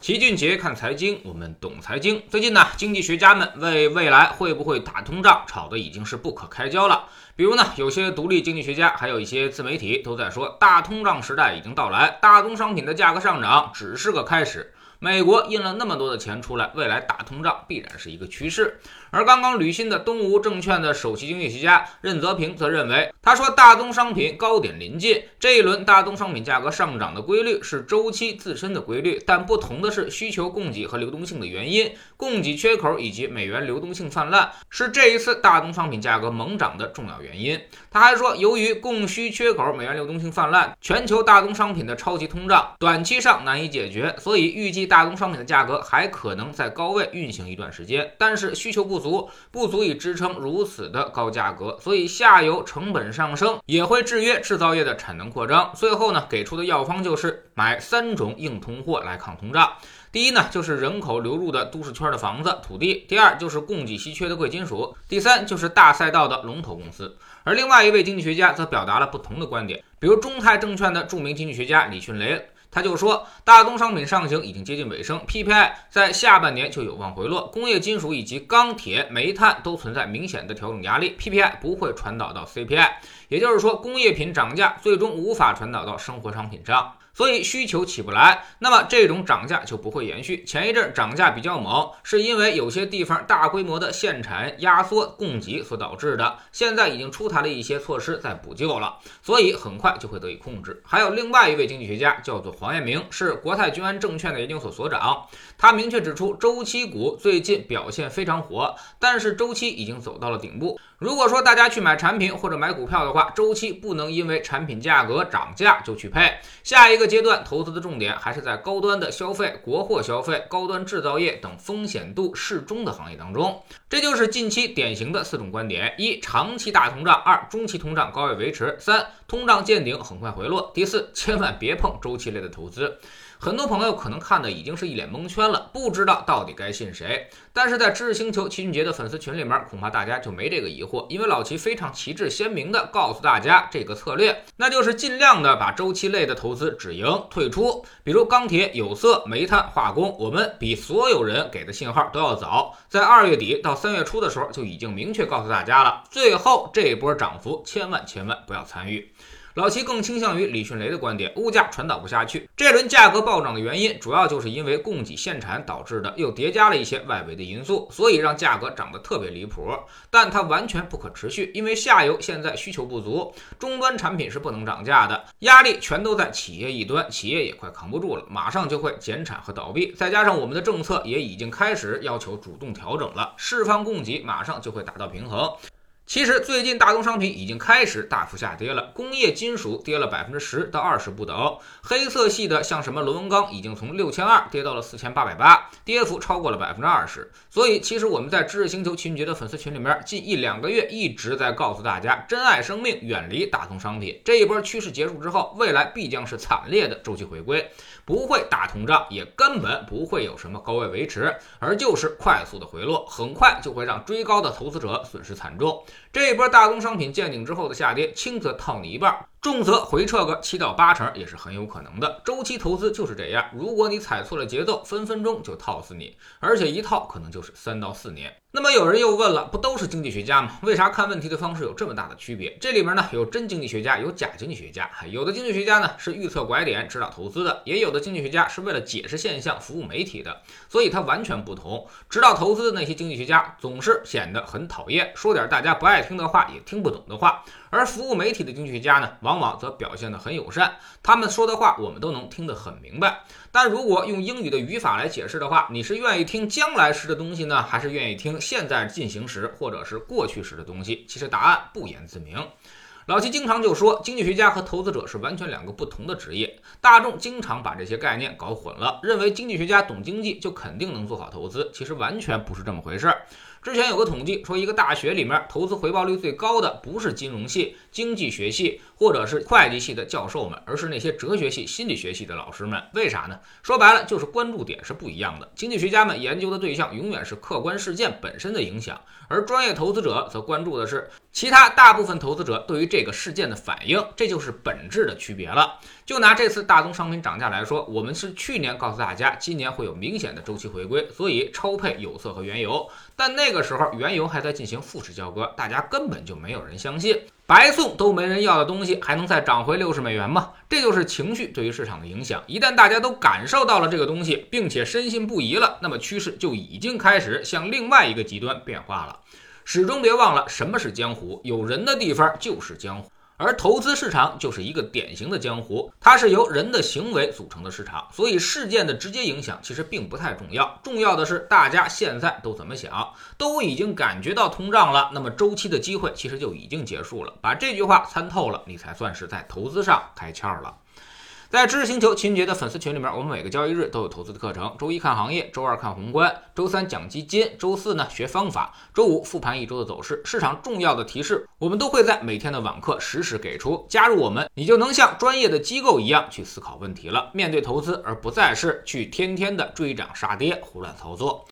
齐俊杰看财经，我们懂财经。最近呢，经济学家们为未来会不会打通胀吵得已经是不可开交了。比如呢，有些独立经济学家，还有一些自媒体都在说，大通胀时代已经到来，大宗商品的价格上涨只是个开始。美国印了那么多的钱出来，未来大通胀必然是一个趋势。而刚刚履新的东吴证券的首席经济学家任泽平则认为，他说大宗商品高点临近，这一轮大宗商品价格上涨的规律是周期自身的规律，但不同的是需求、供给和流动性的原因，供给缺口以及美元流动性泛滥是这一次大宗商品价格猛涨的重要原因。他还说，由于供需缺口、美元流动性泛滥，全球大宗商品的超级通胀短期上难以解决，所以预计。大宗商品的价格还可能在高位运行一段时间，但是需求不足，不足以支撑如此的高价格，所以下游成本上升也会制约制造业的产能扩张。最后呢，给出的药方就是买三种硬通货来抗通胀。第一呢，就是人口流入的都市圈的房子、土地；第二就是供给稀缺的贵金属；第三就是大赛道的龙头公司。而另外一位经济学家则表达了不同的观点，比如中泰证券的著名经济学家李迅雷。他就说，大宗商品上行已经接近尾声，PPI 在下半年就有望回落，工业金属以及钢铁、煤炭都存在明显的调整压力，PPI 不会传导到 CPI，也就是说，工业品涨价最终无法传导到生活商品上。所以需求起不来，那么这种涨价就不会延续。前一阵涨价比较猛，是因为有些地方大规模的限产压缩供给所导致的。现在已经出台了一些措施在补救了，所以很快就会得以控制。还有另外一位经济学家叫做黄彦明，是国泰君安证券的研究所所长，他明确指出，周期股最近表现非常火，但是周期已经走到了顶部。如果说大家去买产品或者买股票的话，周期不能因为产品价格涨价就去配。下一个阶段投资的重点还是在高端的消费、国货消费、高端制造业等风险度适中的行业当中。这就是近期典型的四种观点：一、长期大通胀；二、中期通胀高位维持；三、通胀见顶很快回落；第四，千万别碰周期类的投资。很多朋友可能看的已经是一脸蒙圈了，不知道到底该信谁。但是在知识星球齐俊杰的粉丝群里面，恐怕大家就没这个疑惑，因为老齐非常旗帜鲜明的告诉大家这个策略，那就是尽量的把周期类的投资止盈退出。比如钢铁、有色、煤炭、化工，我们比所有人给的信号都要早，在二月底到三月初的时候就已经明确告诉大家了。最后这一波涨幅，千万千万不要参与。老齐更倾向于李迅雷的观点，物价传导不下去。这轮价格暴涨的原因，主要就是因为供给限产导致的，又叠加了一些外围的因素，所以让价格涨得特别离谱。但它完全不可持续，因为下游现在需求不足，终端产品是不能涨价的，压力全都在企业一端，企业也快扛不住了，马上就会减产和倒闭。再加上我们的政策也已经开始要求主动调整了，释放供给，马上就会达到平衡。其实最近大宗商品已经开始大幅下跌了，工业金属跌了百分之十到二十不等，黑色系的像什么螺纹钢已经从六千二跌到了四千八百八，跌幅超过了百分之二十。所以其实我们在知识星球秦觉的粉丝群里面，近一两个月一直在告诉大家，珍爱生命，远离大宗商品。这一波趋势结束之后，未来必将是惨烈的周期回归，不会大通胀，也根本不会有什么高位维持，而就是快速的回落，很快就会让追高的投资者损失惨重。这一波大宗商品见顶之后的下跌，轻则套你一半。重则回撤个七到八成也是很有可能的。周期投资就是这样，如果你踩错了节奏，分分钟就套死你，而且一套可能就是三到四年。那么有人又问了，不都是经济学家吗？为啥看问题的方式有这么大的区别？这里面呢有真经济学家，有假经济学家。有的经济学家呢是预测拐点、指导投资的，也有的经济学家是为了解释现象服务媒体的，所以它完全不同。指导投资的那些经济学家总是显得很讨厌，说点大家不爱听的话，也听不懂的话。而服务媒体的经济学家呢，往往往则表现得很友善，他们说的话我们都能听得很明白。但如果用英语的语法来解释的话，你是愿意听将来时的东西呢，还是愿意听现在进行时或者是过去时的东西？其实答案不言自明。老齐经常就说，经济学家和投资者是完全两个不同的职业。大众经常把这些概念搞混了，认为经济学家懂经济就肯定能做好投资，其实完全不是这么回事。之前有个统计说，一个大学里面投资回报率最高的不是金融系、经济学系或者是会计系的教授们，而是那些哲学系、心理学系的老师们。为啥呢？说白了就是关注点是不一样的。经济学家们研究的对象永远是客观事件本身的影响，而专业投资者则关注的是其他大部分投资者对于这个事件的反应，这就是本质的区别了。就拿这次大宗商品涨价来说，我们是去年告诉大家今年会有明显的周期回归，所以超配有色和原油。但那个时候原油还在进行复式交割，大家根本就没有人相信，白送都没人要的东西还能再涨回六十美元吗？这就是情绪对于市场的影响。一旦大家都感受到了这个东西，并且深信不疑了，那么趋势就已经开始向另外一个极端变化了。始终别忘了什么是江湖，有人的地方就是江湖。而投资市场就是一个典型的江湖，它是由人的行为组成的市场，所以事件的直接影响其实并不太重要，重要的是大家现在都怎么想，都已经感觉到通胀了，那么周期的机会其实就已经结束了。把这句话参透了，你才算是在投资上开窍了。在知识星球秦杰的粉丝群里面，我们每个交易日都有投资的课程。周一看行业，周二看宏观，周三讲基金，周四呢学方法，周五复盘一周的走势，市场重要的提示，我们都会在每天的网课实时给出。加入我们，你就能像专业的机构一样去思考问题了，面对投资，而不再是去天天的追涨杀跌、胡乱操作。